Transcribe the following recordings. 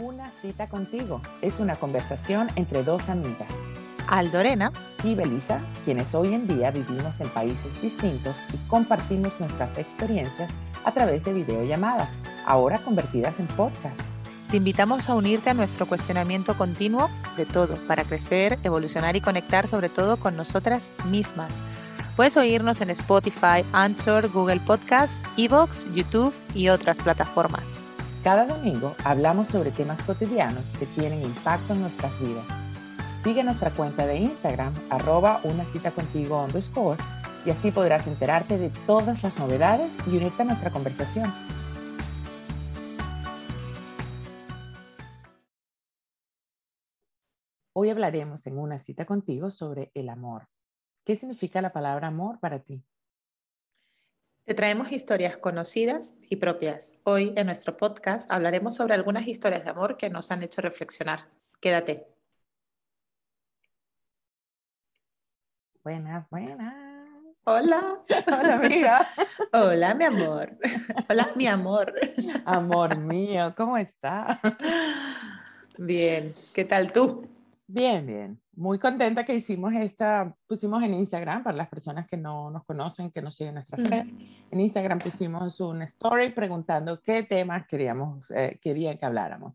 Una cita contigo es una conversación entre dos amigas. Aldorena y Belisa, quienes hoy en día vivimos en países distintos y compartimos nuestras experiencias a través de videollamadas, ahora convertidas en podcast. Te invitamos a unirte a nuestro cuestionamiento continuo de todo para crecer, evolucionar y conectar sobre todo con nosotras mismas. Puedes oírnos en Spotify, Anchor, Google Podcasts, Evox, YouTube y otras plataformas. Cada domingo hablamos sobre temas cotidianos que tienen impacto en nuestras vidas. Sigue nuestra cuenta de Instagram, arroba una cita contigo underscore, y así podrás enterarte de todas las novedades y unirte a nuestra conversación. Hoy hablaremos en una cita contigo sobre el amor. ¿Qué significa la palabra amor para ti? Te traemos historias conocidas y propias. Hoy en nuestro podcast hablaremos sobre algunas historias de amor que nos han hecho reflexionar. Quédate. Buenas, buenas. Hola. Hola, amiga. Hola, mi amor. Hola, mi amor. Amor mío, ¿cómo está? Bien, ¿qué tal tú? Bien, bien. Muy contenta que hicimos esta, pusimos en Instagram, para las personas que no nos conocen, que nos siguen nuestra red, en Instagram pusimos un story preguntando qué temas queríamos, eh, querían que habláramos.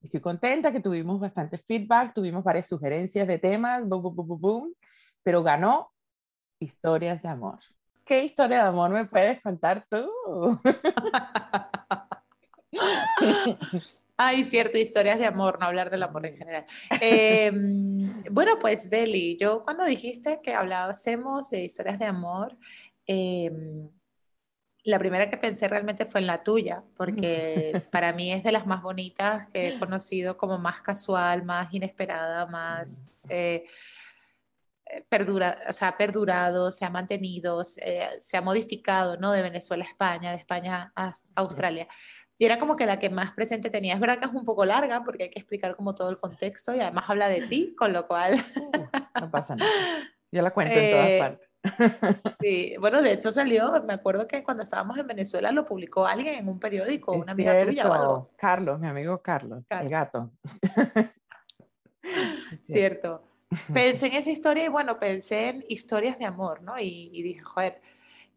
Estoy contenta que tuvimos bastante feedback, tuvimos varias sugerencias de temas, boom, boom, boom, boom, pero ganó historias de amor. ¿Qué historia de amor me puedes contar tú? Ay, cierto, historias de amor, no hablar del amor en general. Em, bueno, pues Beli, yo cuando dijiste que hablásemos de historias de amor, em, la primera que pensé realmente fue en la tuya, porque para mí es de las más bonitas que he conocido, como más casual, más inesperada, más... Eh, perdura, o sea, perdurado, se ha mantenido, se, se, ha modificado, ¿no? De Venezuela a España, de España a Australia. Y era como que la que más presente tenía. Es verdad que es un poco larga porque hay que explicar como todo el contexto y además habla de ti, con lo cual... Uh, no pasa nada. Yo la cuento en todas Eh, partes. Sí, bueno, de hecho salió, me acuerdo que cuando estábamos en Venezuela lo publicó alguien en un periódico, Es una amiga tuya o algo. cierto. Carlos, mi amigo Carlos, el Carlos. gato. Cierto. Pensé en esa historia y bueno, pensé en historias de amor, ¿no? Y, y dije, joder,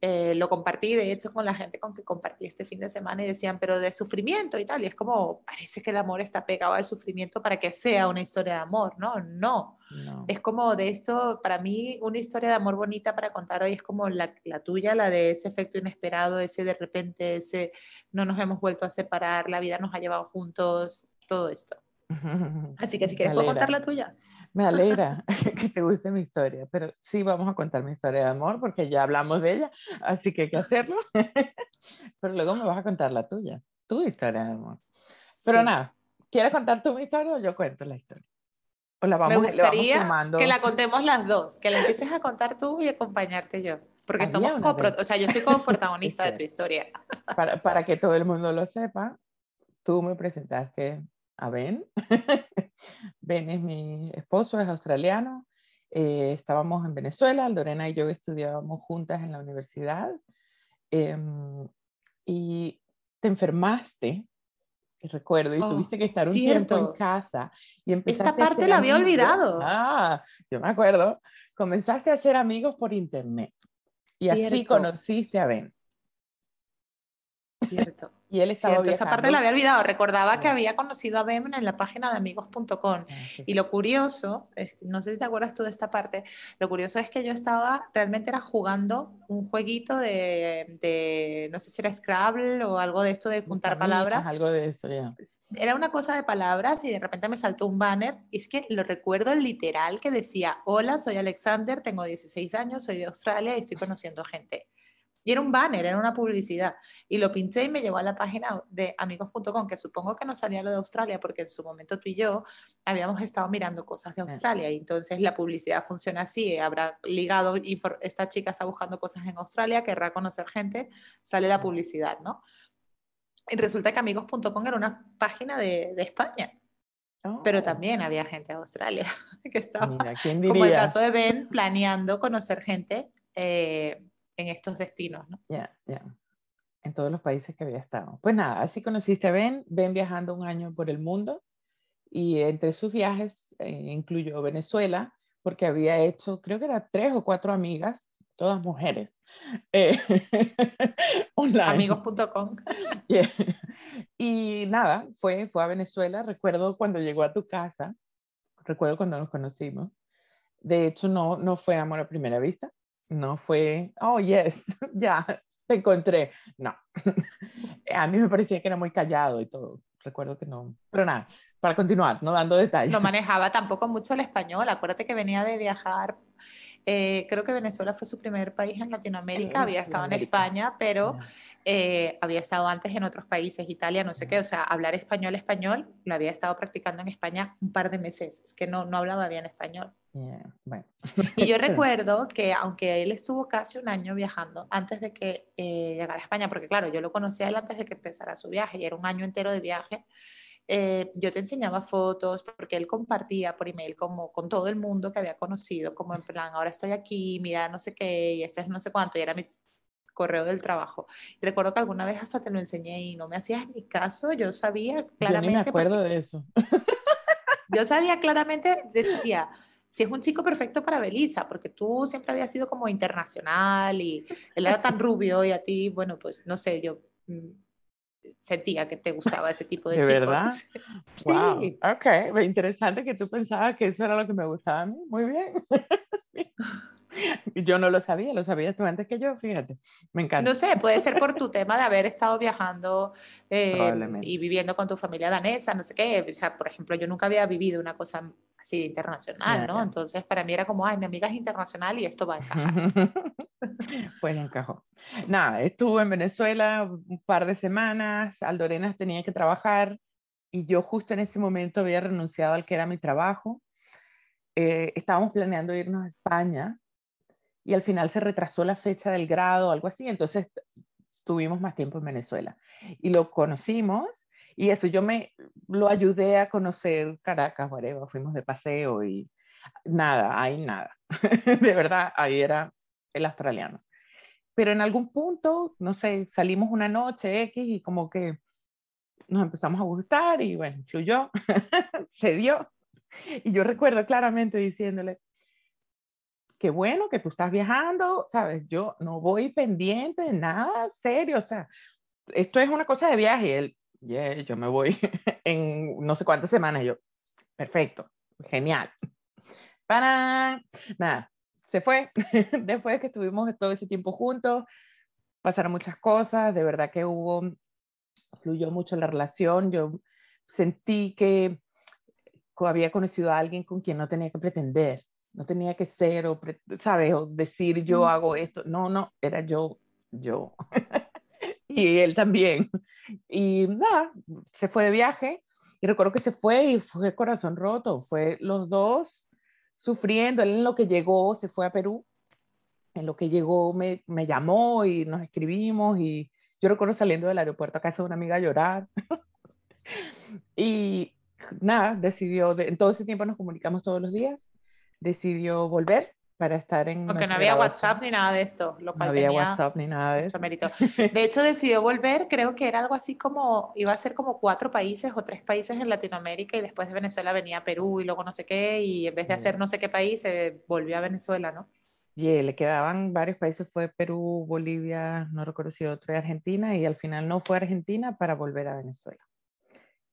eh, lo compartí, de hecho, con la gente con que compartí este fin de semana y decían, pero de sufrimiento y tal. Y es como, parece que el amor está pegado al sufrimiento para que sea una historia de amor, ¿no? No. No. Es como de esto, para mí, una historia de amor bonita para contar hoy es como la, la tuya, la de ese efecto inesperado, ese de repente, ese no nos hemos vuelto a separar, la vida nos ha llevado juntos, todo esto. Así que si quieres, puedo contar la tuya. Me alegra que te guste mi historia, pero sí vamos a contar mi historia de amor porque ya hablamos de ella, así que hay que hacerlo. Pero luego me vas a contar la tuya, tu historia de amor. Pero Sí. nada, ¿quieres contar tú mi historia o yo cuento la historia? O la vamos, Me vamos gustaría sumando. que la contemos las dos, que la empieces a contar tú y acompañarte yo. Porque Había somos copro, o sea, yo soy como protagonista de tu historia. para, para que todo el mundo lo sepa, tú me presentaste a Ben. ben es mi esposo, es australiano. Eh, estábamos en Venezuela, Lorena y yo estudiábamos juntas en la universidad. Em, y te enfermaste, recuerdo, y Oh, tuviste que estar un tiempo en casa. Y empezaste a parte la había amigos. olvidado. Ah, yo me acuerdo. Comenzaste a hacer amigos por internet. Y así conociste a Ben. Cierto. Y él estaba Cierto, esa parte la había olvidado. Recordaba que Sí. había conocido a Bem en la página de amigos.com. Ah, sí. Y lo curioso, es que no sé si te acuerdas tú de esta parte, lo curioso es que yo estaba, realmente era jugando un jueguito de, de, no sé si era Scrabble o algo de esto de juntar palabras. Algo de eso, ya. Era una cosa de palabras y de repente me saltó un banner. Y es que lo recuerdo literal que decía, hola, soy Alexander, tengo 16 años, soy de Australia y estoy conociendo gente. Y era un banner, era una publicidad. Y lo pinché y me llevó a la página de amigos.com, que supongo que no salía lo de Australia, porque en su momento tú y yo habíamos estado mirando cosas de Australia. Y entonces la publicidad funciona así, habrá ligado, esta chica está buscando cosas en Australia, querrá conocer gente, sale la publicidad, ¿no? Y resulta que amigos.com era una página de, de España, pero Oh, también había gente de Australia que estaba, Mira, ¿quién como el caso de Ben, planeando conocer gente eh, en estos destinos, ¿no? Ya, ya. En todos los países que había estado. Pues nada, así conociste a Ben. Ben viajando un año por el mundo. Y entre sus viajes eh, incluyó Venezuela, porque había hecho, creo que eran tres o cuatro amigas, todas mujeres, eh, Amigos.com. Y nada, fue, fue a Venezuela. Recuerdo cuando llegó a tu casa, recuerdo cuando nos conocimos. De hecho, no, no fue amor a primera vista, no fue, oh, yes, ya, te encontré. No, a mí me parecía que era muy callado y todo. Recuerdo que no, pero nada, para continuar, no dando detalles. No manejaba tampoco mucho el español. Acuérdate que venía de viajar. Eh, creo que Venezuela fue su primer país en Latinoamérica. había estado en España, pero eh, había estado antes en otros países, Italia, no sé qué. O sea, hablar español, español, lo había estado practicando en España un par de meses. Es que no, no hablaba bien español. bueno. Y yo recuerdo que aunque él estuvo casi un año viajando antes de que eh, llegara a España, porque claro, yo lo conocí a él antes de que empezara su viaje y era un año entero de viaje, eh, yo te enseñaba fotos porque él compartía por email como con todo el mundo que había conocido, como en plan, ahora estoy aquí, mira no sé qué, y este es no sé cuánto, y era mi correo del trabajo. Y recuerdo que alguna vez hasta te lo enseñé y no me hacías ni caso, yo sabía claramente. Yo me acuerdo de eso. Yo sabía claramente, decía, si es un chico perfecto para Belisa, porque tú siempre habías sido como internacional y él era tan rubio y a ti, bueno, pues no sé, yo mm, sentía que te gustaba ese tipo de, ¿De chicos. verdad? sí. Wow. Ok, interesante que tú pensabas que eso era lo que me gustaba a mí. Muy bien. Yo no lo sabía, lo sabías tú antes que yo, fíjate. Me encanta. No sé, puede ser por tu tema de haber estado viajando eh, y viviendo con tu familia danesa, no sé qué. O sea, por ejemplo, yo nunca había vivido una cosa así internacional, ¿no? Entonces, para mí era como, ay, mi amiga es internacional y esto va a encajar. pues encajó. Nada, estuve en Venezuela un par de semanas, Aldo Arenas tenía que trabajar y yo justo en ese momento había renunciado al que era mi trabajo. Eh, estábamos planeando irnos a España y al final se retrasó la fecha del grado algo así, entonces tuvimos más tiempo en Venezuela y lo conocimos y eso yo me lo ayudé a conocer Caracas, whatever, fuimos de paseo y nada, ahí nada, de verdad, ahí era el australiano. Pero en algún punto, no sé, salimos una noche X y como que nos empezamos a gustar y bueno, fluyó, se dio. Y yo recuerdo claramente diciéndole, qué bueno que tú estás viajando, ¿sabes? Yo no voy pendiente de nada serio, o sea, esto es una cosa de viaje. Él, yeah, yo me voy en no sé cuántas semanas. yo, perfecto, genial. Para nada, se fue. Después de que estuvimos todo ese tiempo juntos, pasaron muchas cosas, de verdad que hubo, fluyó mucho la relación. Yo sentí que había conocido a alguien con quien no tenía que pretender no tenía que ser o, ¿sabes? O decir yo hago esto. No, no, era yo, yo. y él también. Y nada, se fue de viaje y recuerdo que se fue y fue corazón roto. Fue los dos sufriendo. Él en lo que llegó se fue a Perú. En lo que llegó me, me llamó y nos escribimos y yo recuerdo saliendo del aeropuerto a casa de una amiga a llorar. y nada, decidió, en todo ese tiempo nos comunicamos todos los días decidió volver para estar en... Porque no había WhatsApp ni nada de esto. Lo no había WhatsApp ni nada de eso. Mérito. De hecho, decidió volver, creo que era algo así como, iba a ser como cuatro países o tres países en Latinoamérica y después de Venezuela venía Perú y luego no sé qué y en vez de hacer no sé qué país, se volvió a Venezuela, ¿no? Y le quedaban varios países, fue Perú, Bolivia, no recuerdo si otro, y Argentina, y al final no fue Argentina para volver a Venezuela.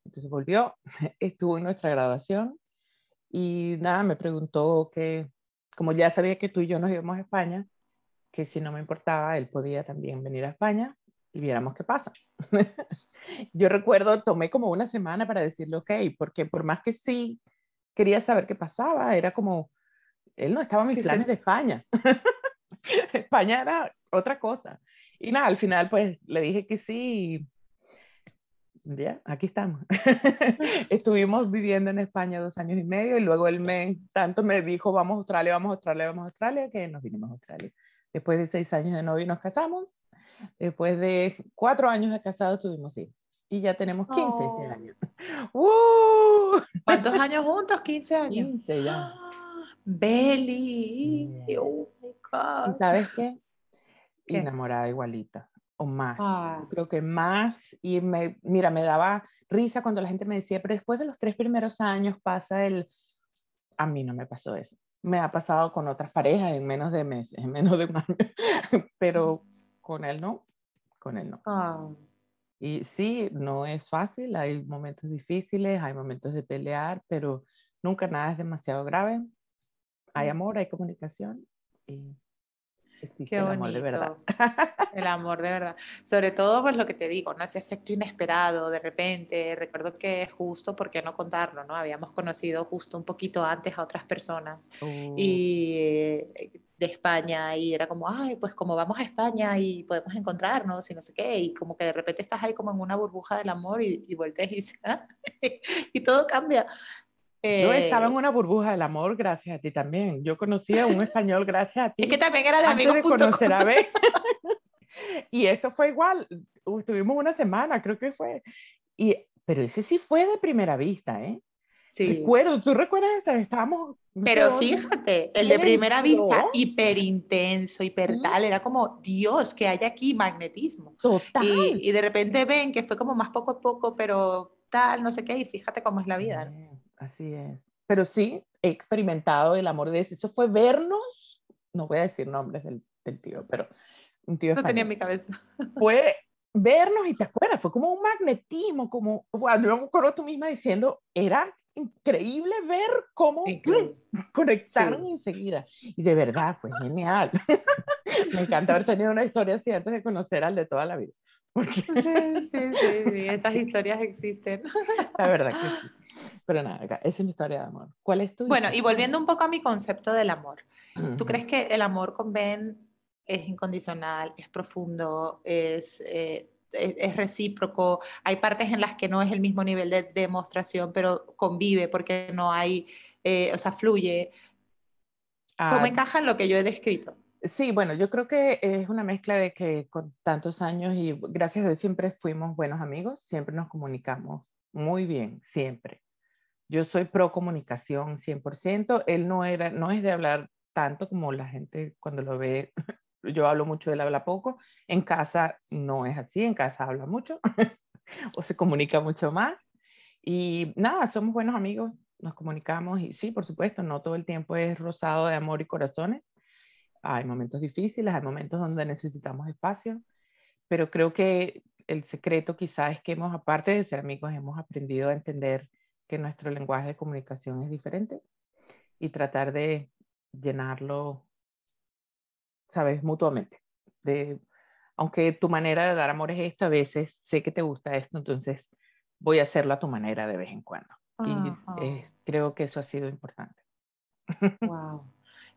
Entonces volvió, estuvo en nuestra graduación, y nada, me preguntó que, como ya sabía que tú y yo nos íbamos a España, que si no me importaba, él podía también venir a España y viéramos qué pasa. yo recuerdo, tomé como una semana para decirle ok, porque por más que sí quería saber qué pasaba, era como, él no estaba en mis planes de España. España era otra cosa. Y nada, al final pues le dije que sí ya, aquí estamos. Estuvimos viviendo en España dos años y medio y luego él me, tanto me dijo, vamos a Australia, vamos a Australia, vamos a Australia, que nos vinimos a Australia. Después de seis años de novio nos casamos. Después de cuatro años de casado tuvimos hijos. Y ya tenemos 15 este año. ¡Uh! ¿Cuántos años juntos? 15 años. 15 ya. Belly. Oh my God. ¿Y sabes qué? ¿Qué? Enamorada igualita o más. Ah. Creo que más. Y me, mira, me daba risa cuando la gente me decía, pero después de los tres primeros años pasa el... A mí no me pasó eso. Me ha pasado con otras parejas en menos de meses, en menos de un año. pero con él no, con él no. Ah. Y sí, no es fácil, hay momentos difíciles, hay momentos de pelear, pero nunca nada es demasiado grave. Hay amor, hay comunicación y existe Qué el amor de verdad. bonito. El amor de verdad. Sobre todo, pues lo que te digo, ¿no? Ese efecto inesperado, de repente. Recuerdo que justo, ¿por qué no contarlo, no? Habíamos conocido justo un poquito antes a otras personas Uh, y eh, de España y era como, ay, pues como vamos a España y podemos encontrarnos y no sé qué, y como que de repente estás ahí como en una burbuja del amor y, y volteas y "Ah", y todo cambia. Yo estaba en Eh, una burbuja del amor gracias a ti también. Yo conocí a un español gracias a ti. es que también era de antes de conocer a y eso fue igual. Estuvimos una semana, creo que fue. Y, pero ese sí fue de primera vista, ¿eh? Sí. Recuerdo, ¿tú recuerdas esa? Estábamos... Pero fíjate, el de ¿Quién primera vista, hiper intenso, hiper Sí. tal, era como, Dios, que hay aquí magnetismo. Total. Y, y de repente ven que fue como más poco a poco, pero tal, no sé qué, y fíjate cómo es la vida. ¿no? Así es. Pero sí, he experimentado el amor de ese. Eso fue vernos, no voy a decir nombres del, del tío, pero un tío No tenía en español. mi cabeza. Fue vernos y te acuerdas, fue como un magnetismo, como, wow, yo me acuerdo tú misma diciendo, era increíble ver cómo Increíble. conectaron Sí. enseguida. Y de verdad, fue genial. me encanta haber tenido una historia así antes de conocer al de toda la vida. Porque Sí, sí, sí, sí, esas historias existen. la verdad que sí. Pero nada, acá, esa es mi historia de amor. ¿Cuál es tu? Bueno, y volviendo un poco a mi concepto del amor. ¿Tú Ujú. crees que el amor con Ben es incondicional, es profundo, es, eh, es, es recíproco? Hay partes en las que no es el mismo nivel de demostración, pero convive porque no hay, eh, o sea, fluye. ¿Cómo Ah, encaja en lo que yo he descrito? Sí, bueno, yo creo que es una mezcla de que con tantos años y gracias a Dios siempre fuimos buenos amigos, siempre nos comunicamos muy bien, siempre. Yo soy pro comunicación 100%, él no era, no es de hablar tanto como la gente cuando lo ve, yo hablo mucho, él habla poco, en casa no es así, en casa habla mucho o se comunica mucho más y nada, somos buenos amigos, nos comunicamos y sí, por supuesto, no todo el tiempo es rosado de amor y corazones hay momentos difíciles, hay momentos donde necesitamos espacio, pero creo que el secreto quizás es que hemos, aparte de ser amigos, hemos aprendido a entender que nuestro lenguaje de comunicación es diferente y tratar de llenarlo, sabes, mutuamente. De, aunque tu manera de dar amor es esta, a veces sé que te gusta esto, entonces voy a hacerlo a tu manera de vez en cuando. Y Ajá. eh, creo que eso ha sido importante. Wow.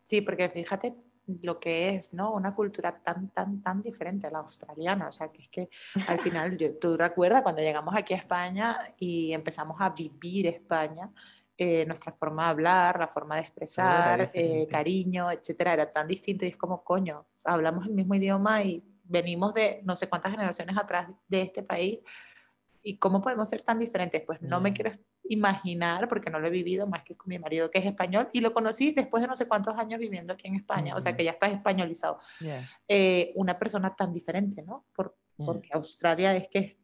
Sí, porque fíjate lo que es, ¿no? Una cultura tan, tan, tan diferente a la australiana. O sea, que es que al final, yo- tú recuerdas cuando llegamos aquí a España y empezamos a vivir España, eh, nuestra forma de hablar, la forma de expresar, eh, cariño, etcétera, era tan distinto y es como, coño, hablamos el mismo idioma y venimos de no sé cuántas generaciones atrás de este país. ¿Y cómo podemos ser tan diferentes? Pues no me quiero imaginar, porque no lo he vivido más que con mi marido que es español, y lo conocí después de no sé cuántos años viviendo aquí en España, o sea que ya estás españolizado. Yeah, Eh, una persona tan diferente, ¿no? Por- yeah. porque Australia es que es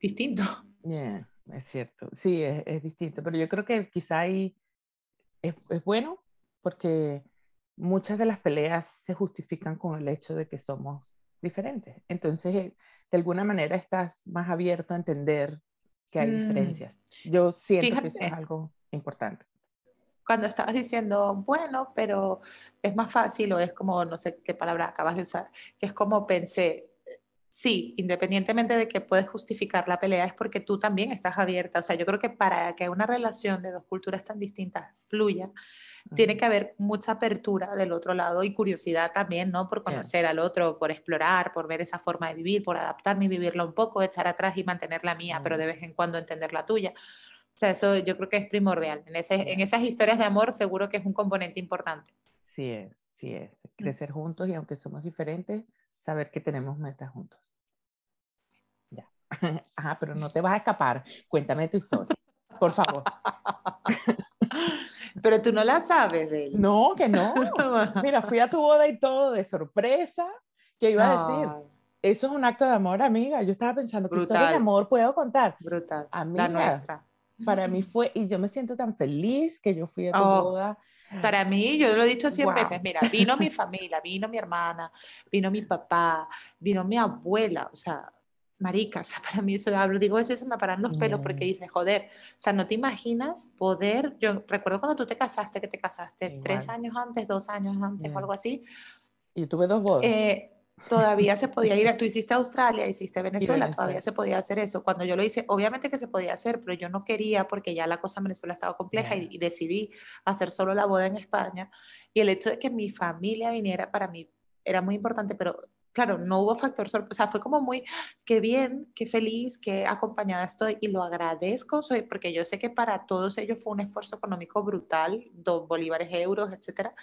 distinto. Yeah, es cierto. Sí, es, es distinto, pero yo creo que quizá ahí es, es bueno porque muchas de las peleas se justifican con el hecho de que somos diferentes. Entonces, eh, de alguna manera estás más abierto a entender que hay Mm. diferencias. Yo siento que eso es algo importante. Cuando estabas diciendo, bueno, pero es más fácil, o es como, no sé qué palabra acabas de usar, que es como pensé, sí, independientemente de que puedes justificar la pelea, es porque tú también estás abierta. O sea, yo creo que para que una relación de dos culturas tan distintas fluya, tiene que haber mucha apertura del otro lado y curiosidad también, ¿no? Por Yeah. conocer al otro, por explorar, por ver esa forma de vivir, por adaptarme y vivirla un poco, echar atrás y mantener la mía, pero Mm. de vez en cuando entender la tuya. O sea, eso yo creo que es primordial. En, ese- en esas historias de amor seguro que es un componente importante. Sí es, sí es. Crecer juntos y aunque somos diferentes, saber que tenemos metas juntos. Ya. Ajá, pero no te vas a escapar. Cuéntame tu historia, por favor. Pero tú no la sabes, Bel. No, que no. Mira, fui a tu boda y todo de sorpresa. ¿Qué iba a decir? Ay, eso es un acto de amor, amiga. Yo estaba pensando, ¿qué historia de amor puedo contar? Brutal. Amiga, la nuestra. Para mí fue, y yo me siento tan feliz que yo fui a tu oh, boda. Para mí, yo lo he dicho cien veces, mira, vino mi familia, vino mi hermana, vino mi papá, vino mi abuela, o sea, marica, o sea, para mí eso hablo, digo eso y se me paran los pelos porque dices, joder, o sea, no te imaginas poder, yo recuerdo cuando tú te casaste, que te casaste tres años antes, dos años antes o algo así. Y tuve dos bodas. Eh, todavía se podía ir, a, tú hiciste Australia, hiciste Venezuela, todavía se podía hacer eso. Cuando yo lo hice, obviamente que se podía hacer, pero yo no quería porque ya la cosa en Venezuela estaba compleja y, y, decidí hacer solo la boda en España. Y el hecho de que mi familia viniera para mí era muy importante, pero claro, no hubo factor sorpresa, fue como muy, qué bien, qué feliz, qué acompañada estoy y lo agradezco, soy, porque yo sé que para todos ellos fue un esfuerzo económico brutal, dos bolívares, euros, etcétera.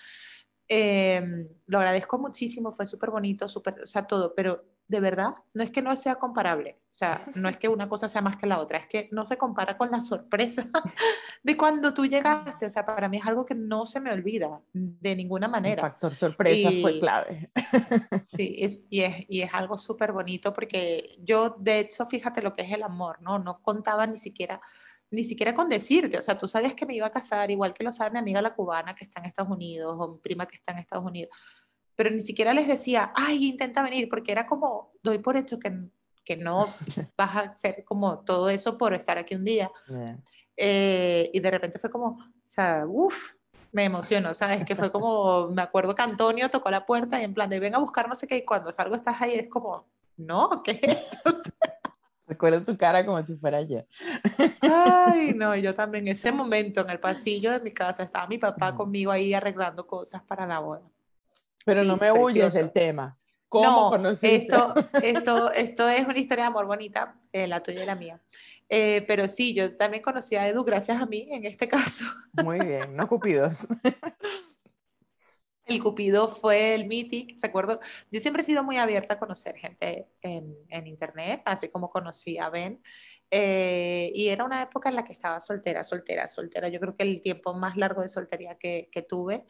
Em, lo agradezco muchísimo, fue súper bonito, súper, o sea, todo, pero de verdad, no es que no sea comparable, o sea, no es que una cosa sea más que la otra, es que no se compara con la sorpresa de cuando tú llegaste, o sea, para mí es algo que no se me olvida de ninguna manera. El factor sorpresa fue clave. sí, es, y, es, y es algo súper bonito porque yo, de hecho, fíjate lo que es el amor, ¿no? No contaba ni siquiera ni siquiera con decirte, o sea, tú sabías que me iba a casar, igual que lo sabe mi amiga la cubana que está en Estados Unidos o mi prima que está en Estados Unidos, pero ni siquiera les decía, ay, intenta venir, porque era como, doy por hecho que, que no vas a hacer como todo eso por estar aquí un día. Eh, y de repente fue como, o sea, uff, me emocionó, ¿sabes? Que fue como, me acuerdo que Antonio tocó la puerta y en plan de ven a buscar no sé qué, y cuando salgo estás ahí, es como, no, ¿qué es esto? Recuerdo tu cara como si fuera ayer. Ay, no, yo también. Ese momento en el pasillo de mi casa estaba mi papá conmigo ahí arreglando cosas para la boda. Pero no me huyes del tema. ¿Cómo conociste? Esto, esto, esto es una historia de amor bonita, eh, la tuya y la mía. Eh, pero sí, yo también conocí a Edu gracias a mí en este caso. Muy bien, no cupidos. El Cupido fue el Mythic, recuerdo, yo siempre he sido muy abierta a conocer gente en, internet, así como conocí a Ben, eh, y era una época en la que estaba soltera, soltera, soltera. Yo creo que el tiempo más largo de soltería que tuve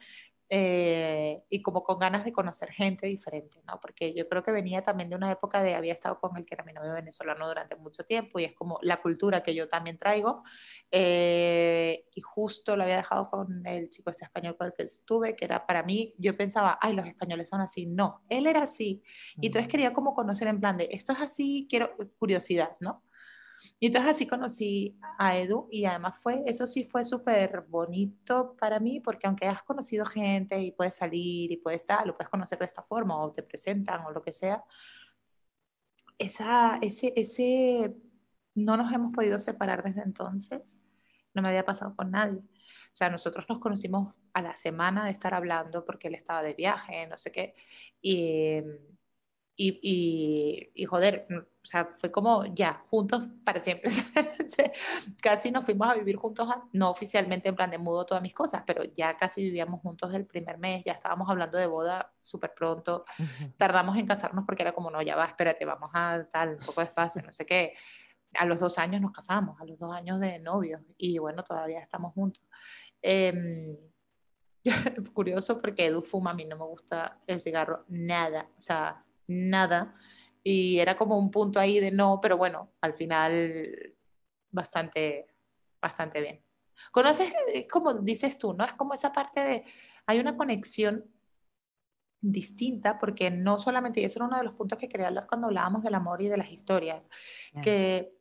eh, y como con ganas de conocer gente diferente, ¿no? Porque yo creo que venía también de una época de había estado con el que era mi novio venezolano durante mucho tiempo y es como la cultura que yo también traigo eh, y justo lo había dejado con el chico este español con el que estuve, que era para mí, yo pensaba, ay, los españoles son así, no, él era así y entonces quería como conocer en plan de, esto es así, quiero curiosidad, ¿no? Y entonces así conocí a Edu y además fue, eso sí fue súper bonito para mí porque aunque has conocido gente y puedes salir y puedes estar, lo puedes conocer de esta forma o te presentan o lo que sea, esa, ese, ese, no nos hemos podido separar desde entonces, no me había pasado con nadie. O sea, nosotros nos conocimos a la semana de estar hablando porque él estaba de viaje, no sé qué, y y, y, joder, mm, o sea, fue como ya, juntos para siempre. casi nos fuimos a vivir juntos, no oficialmente en plan de mudo todas mis cosas, pero ya casi vivíamos juntos el primer mes, ya estábamos hablando de boda súper pronto. Tardamos en casarnos porque era como, no, ya va, espérate, vamos a tal, un poco de espacio, no sé qué. A los dos años nos casamos, a los dos años de novios, y bueno, todavía estamos juntos. Eh, curioso porque Edu fuma, a mí no me gusta el cigarro, nada, o sea nada. Y era como un punto ahí de no, pero bueno, al final bastante, bastante bien. Conoces, como dices tú, ¿no? Es como esa parte de, hay una conexión distinta, porque no solamente, y ese era uno de los puntos que quería hablar cuando hablábamos del amor y de las historias, que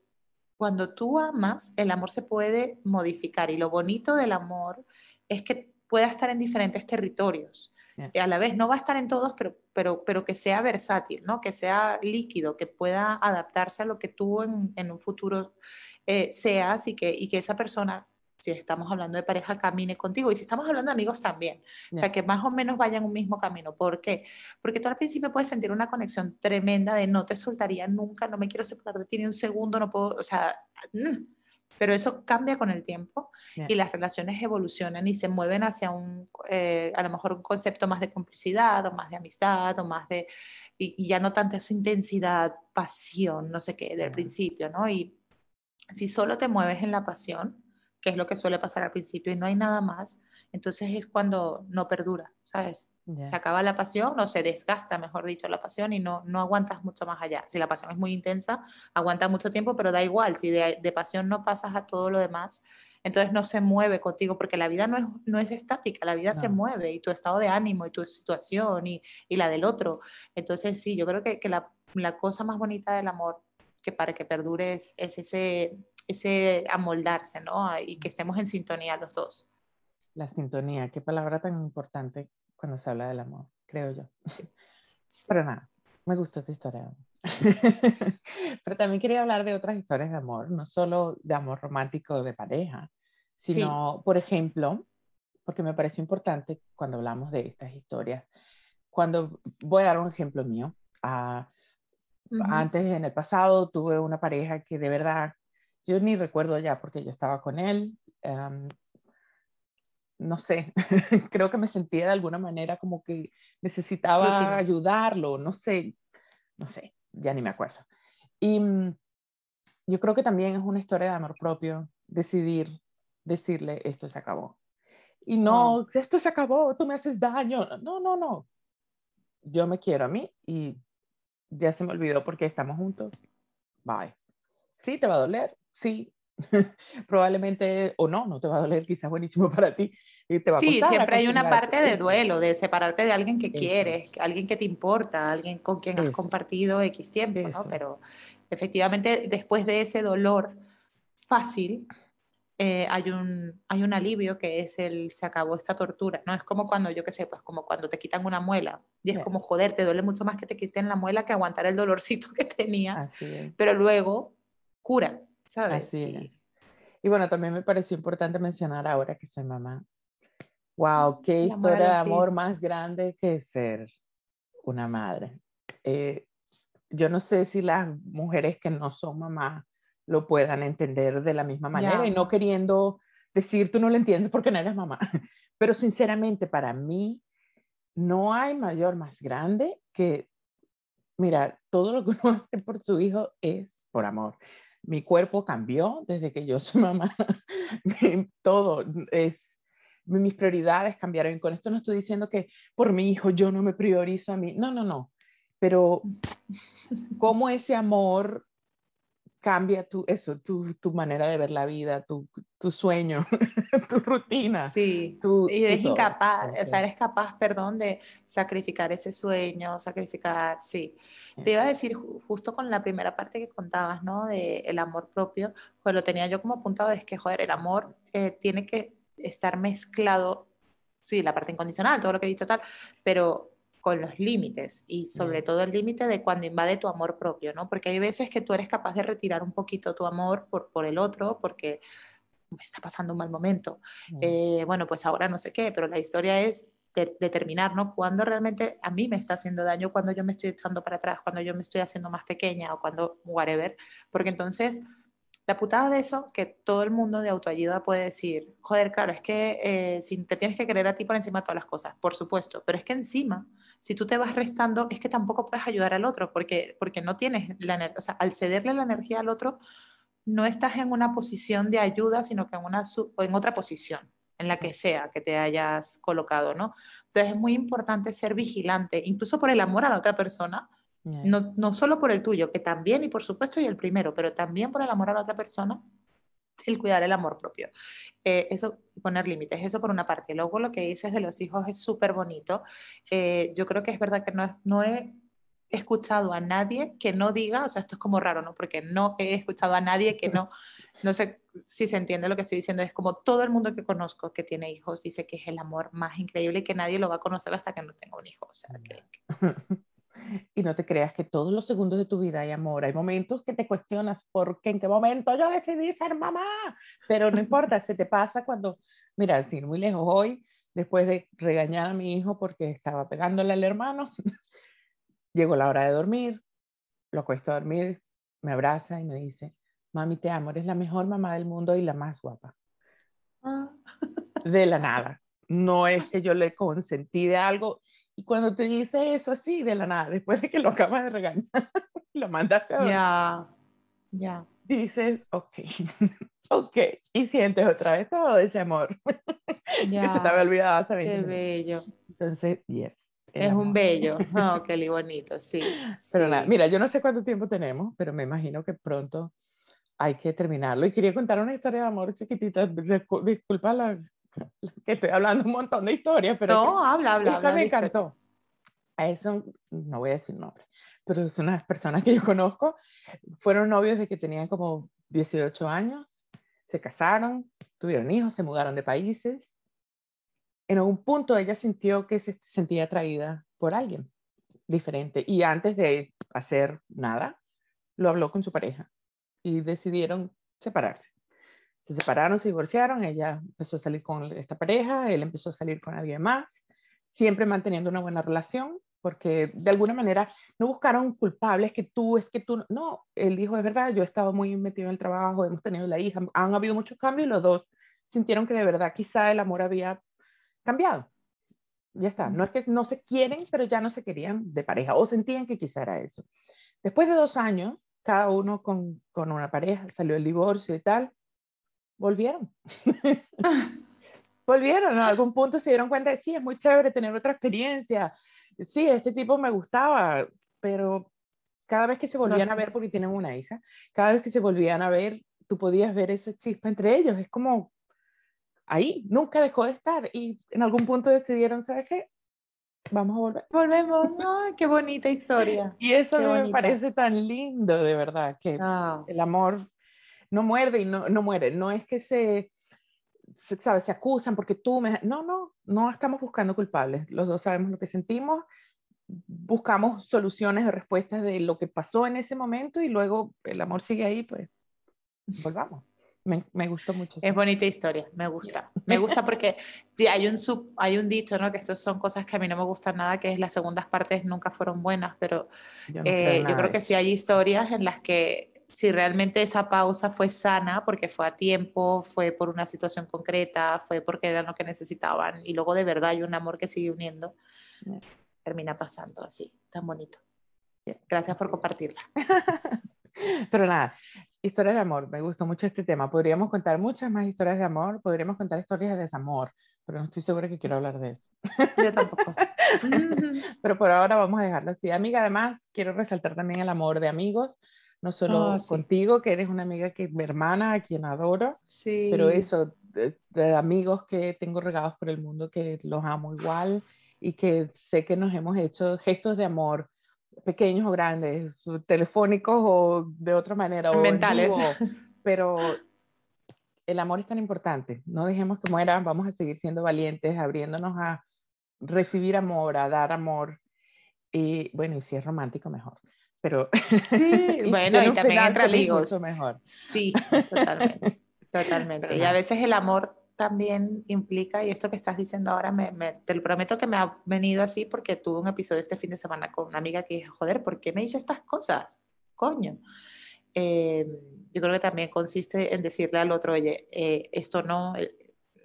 cuando tú amas, el amor se puede modificar y lo bonito del amor es que pueda estar en diferentes territorios. Y a la vez no va a estar en todos, pero, pero, pero que sea versátil, ¿no? que sea líquido, que pueda adaptarse a lo que tú en, en un futuro eh, seas y que, y que esa persona, si estamos hablando de pareja, camine contigo. Y si estamos hablando de amigos también, o sea, que más o menos vayan un mismo camino. ¿Por qué? Porque tú al principio puedes sentir una conexión tremenda de no te soltaría nunca, no me quiero separar de ti ni un segundo, no puedo, o sea, pero eso cambia con el tiempo y las relaciones evolucionan y se mueven hacia un, eh, a lo mejor un concepto más de complicidad o más de amistad o más de, y, ya no tanta su intensidad, pasión, no sé qué, del principio, ¿no? Y si solo te mueves en la pasión, que es lo que suele pasar al principio y no hay nada más, entonces es cuando no perdura, ¿sabes? Se acaba la pasión o se desgasta, mejor dicho, la pasión y no, no aguantas mucho más allá. Si la pasión es muy intensa, aguanta mucho tiempo, pero da igual, si de, de pasión no pasas a todo lo demás, entonces no se mueve contigo, porque la vida no es, no es estática, la vida se mueve y tu estado de ánimo y tu situación y, y la del otro. Entonces sí, yo creo que, que la, la, cosa más bonita del amor que para que perdure es, es ese, ese amoldarse, ¿no? Y que estemos en sintonía los dos. La sintonía, qué palabra tan importante cuando se habla del amor, creo yo. Pero nada, me gustó esta historia. Pero también quería hablar de otras historias de amor, no solo de amor romántico de pareja, sino, por ejemplo, porque me parece importante cuando hablamos de estas historias, cuando voy a dar un ejemplo mío, uh, antes en el pasado tuve una pareja que de verdad, yo ni recuerdo ya porque yo estaba con él, um, no sé, creo que me sentía de alguna manera como que necesitaba ayudarlo, no sé, no sé, ya ni me acuerdo. Y mm, yo creo que también es una historia de amor propio, decidir decirle esto se acabó. Y no, esto se acabó, tú me haces daño. No, no, no. Yo me quiero a mí y ya se me olvidó porque estamos juntos. Bye. Sí, te va a doler, sí. Probablemente, o no, no te va a doler, quizás buenísimo para ti. Y te va sí, siempre hay una parte de duelo, de separarte de alguien que quieres, alguien que te importa, alguien con quien has compartido X tiempo, ¿no? Pero efectivamente, después de ese dolor fácil, eh, hay, un, hay un alivio que es el se acabó esta tortura, ¿no? Es como cuando, yo qué sé, pues como cuando te quitan una muela y es como, joder, te duele mucho más que te quiten la muela que aguantar el dolorcito que tenías, pero luego cura, ¿sabes? Así Y bueno, también me pareció importante mencionar ahora que soy mamá. Wow, qué historia de amor más grande que ser una madre. Eh, yo no sé si las mujeres que no son mamás lo puedan entender de la misma manera y no queriendo decir tú no lo entiendes porque no eres mamá. Pero sinceramente para mí no hay mayor más grande que, mira, todo lo que uno hace por su hijo es por amor. Mi cuerpo cambió desde que yo soy mamá. todo es, mis prioridades cambiaron. Con esto no estoy diciendo que por mi hijo yo no me priorizo a mí. No, no, no. Pero cómo ese amor cambia tu, eso, tu, tu, manera de ver la vida, tu, tu sueño, tu rutina. Sí, y eres incapaz, o sea, eres capaz, perdón, de sacrificar ese sueño, sacrificar, sí. Te iba a decir, justo con la primera parte que contabas, ¿no? De el amor propio, pues lo tenía yo como apuntado, es que, joder, el amor eh, tiene que estar mezclado, sí, la parte incondicional, todo lo que he dicho tal, pero con los límites y sobre todo el límite de cuando invade tu amor propio, ¿no? Porque hay veces que tú eres capaz de retirar un poquito tu amor por, por el otro, porque me está pasando un mal momento. Eh, bueno, pues ahora no sé qué, pero la historia es determinar, ¿no? Cuando realmente a mí me está haciendo daño, cuando yo me estoy echando para atrás, cuando yo me estoy haciendo más pequeña o cuando whatever, porque entonces la putada de eso, que todo el mundo de autoayuda puede decir, joder, claro, es que eh, si te tienes que querer a ti por encima de todas las cosas, por supuesto, pero es que encima, si tú te vas restando, es que tampoco puedes ayudar al otro, porque, porque no tienes la energía, o sea, al cederle la energía al otro, no estás en una posición de ayuda, sino que en, una, en otra posición, en la que sea que te hayas colocado, ¿no? Entonces es muy importante ser vigilante, incluso por el amor a la otra persona, no, no solo por el tuyo, que también y por supuesto y el primero, pero también por el amor a la otra persona, el cuidar el amor propio. Eh, eso, poner límites, eso por una parte. Luego lo que dices de los hijos es súper bonito. Eh, yo creo que es verdad que no, no he escuchado a nadie que no diga, o sea, esto es como raro, ¿no? Porque no he escuchado a nadie que no, no sé si se entiende lo que estoy diciendo, es como todo el mundo que conozco que tiene hijos dice que es el amor más increíble y que nadie lo va a conocer hasta que no tenga un hijo. y no te creas que todos los segundos de tu vida hay amor. Hay momentos que te cuestionas por qué, en qué momento yo decidí ser mamá, pero no importa, se te pasa cuando, mira, sin muy lejos hoy, después de regañar a mi hijo porque estaba pegándole al hermano, llegó la hora de dormir, lo acuesto a dormir, me abraza y me dice, mami, te amo, eres la mejor mamá del mundo y la más guapa. Ah. De la nada. No es que yo le consentí de algo, y cuando te dice eso así de la nada, después de que lo acabas de regañar, lo mandaste a Ya, ya. dices, ok, ok, y sientes otra vez todo ese amor que se te había olvidado hace 20 Qué bello. Entonces, yes. Es un bello. Oh, qué bonito, sí. Pero nada, mira, yo no sé cuánto tiempo tenemos, pero me imagino que pronto hay que terminarlo. Y quería contar una historia de amor chiquitita. Disculpa la, que estoy hablando un montón de historias, pero... No, habla, habla. Esta me encantó. A eso, no voy a decir nombre, pero son unas personas que yo conozco. Fueron novios de que tenían como 18 años, se casaron, tuvieron hijos, se mudaron de países en algún punto ella sintió que se sentía atraída por alguien diferente y antes de hacer nada, lo habló con su pareja y decidieron separarse. Se separaron, se divorciaron, ella empezó a salir con esta pareja, él empezó a salir con alguien más, siempre manteniendo una buena relación, porque de alguna manera no buscaron culpables que tú, es que tú, no, él dijo, es verdad, yo he estado muy metido en el trabajo, hemos tenido la hija, han habido muchos cambios y los dos sintieron que de verdad quizá el amor había cambiado. Ya está. No es que no se quieren, pero ya no se querían de pareja o sentían que quizá era eso. Después de dos años, cada uno con, con una pareja, salió el divorcio y tal, volvieron. volvieron, en algún punto se dieron cuenta de, sí, es muy chévere tener otra experiencia, sí, este tipo me gustaba, pero cada vez que se volvían a ver, porque tienen una hija, cada vez que se volvían a ver, tú podías ver esa chispa entre ellos, es como, ahí, nunca dejó de estar y en algún punto decidieron, ¿sabes qué? Vamos a volver. Volvemos. Ay, qué bonita historia. Y eso me parece tan lindo, de verdad, que ah. el amor no muerde y no, no muere. No es que se, se, ¿sabes? se acusan porque tú me... No, no, no estamos buscando culpables. Los dos sabemos lo que sentimos, buscamos soluciones o respuestas de lo que pasó en ese momento y luego el amor sigue ahí, pues volvamos. Me, me, gustó mucho. Es bonita historia, me gusta. Me gusta porque hay un, sub, hay un dicho, ¿no? Que estas son cosas que a mí no me gustan nada, que es las segundas partes nunca fueron buenas, pero yo, eh, yo creo que sí hay historias en las que si realmente esa pausa fue sana, porque fue a tiempo, fue por una situación concreta, fue porque era lo que necesitaban, y luego de verdad hay un amor que sigue uniendo, termina pasando así, tan bonito. Gracias por compartirla. Pero nada, historias de amor, me gustó mucho este tema. Podríamos contar muchas más historias de amor, podríamos contar historias de desamor, pero no estoy segura que quiero hablar de eso. Yo tampoco. pero por ahora vamos a dejarlo así. Amiga, además, quiero resaltar también el amor de amigos, no solo ah, contigo, que eres una amiga que mi hermana, a quien adoro, sí. pero eso, de amigos que tengo regados por el mundo, que los amo igual y que sé que nos hemos hecho gestos de amor pequeños o grandes, telefónicos o de otra manera. O Mentales. pero el amor es tan importante. No dejemos que muera, vamos a seguir siendo valientes, abriéndonos a recibir amor, a dar amor. Y bueno, y si es romántico, mejor. Pero sí, bueno, y también entre amigos. Mejor. Sí, totalmente. totalmente. y a veces el amor también implica, y esto que estás diciendo ahora, me, te lo prometo que me ha venido así porque tuve un episodio este fin de semana con una amiga que dijo, joder, ¿por qué me dice estas cosas? Coño. Eh, yo creo que también consiste en decirle al otro, oye, eh, esto no, eh,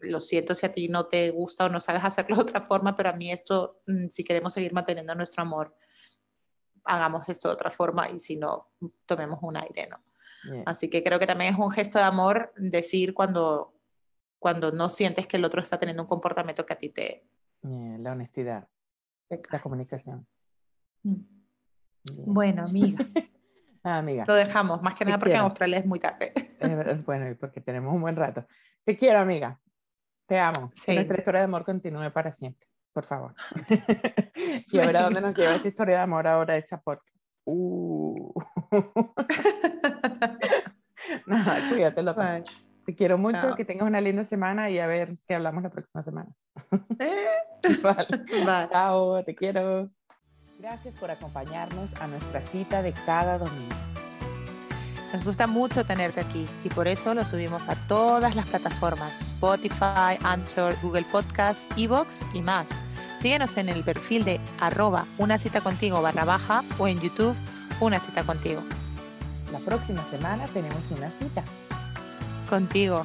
lo siento si a ti no te gusta o no sabes hacerlo de otra forma, pero a mí esto, mm, si queremos seguir manteniendo nuestro amor, hagamos esto de otra forma y si no, tomemos un aire, ¿no? Así que creo que también es un gesto de amor decir cuando cuando no sientes que el otro está teniendo un comportamiento que a ti te... la honestidad, la comunicación. Mm. Bueno, amiga. ah, amiga. Lo dejamos, más que nada porque en Australia es muy tarde. bueno, y porque tenemos un buen rato. Te quiero, amiga. Te amo. Que nuestra historia de amor continúe para siempre, por favor. y a ver a dónde nos lleva esta historia de amor ahora hecha podcast. Uh. Nada, cuídate, loco. Te quiero mucho, que tengas una linda semana y a ver qué hablamos la próxima semana. Eh. Chao, te quiero. Gracias por acompañarnos a nuestra cita de cada domingo. Nos gusta mucho tenerte aquí y por eso lo subimos a todas las plataformas, Spotify, Anchor, Google Podcast, Evox y más. Síguenos en el perfil de arroba una cita contigo barra baja o en YouTube una cita contigo. La próxima semana tenemos una cita contigo.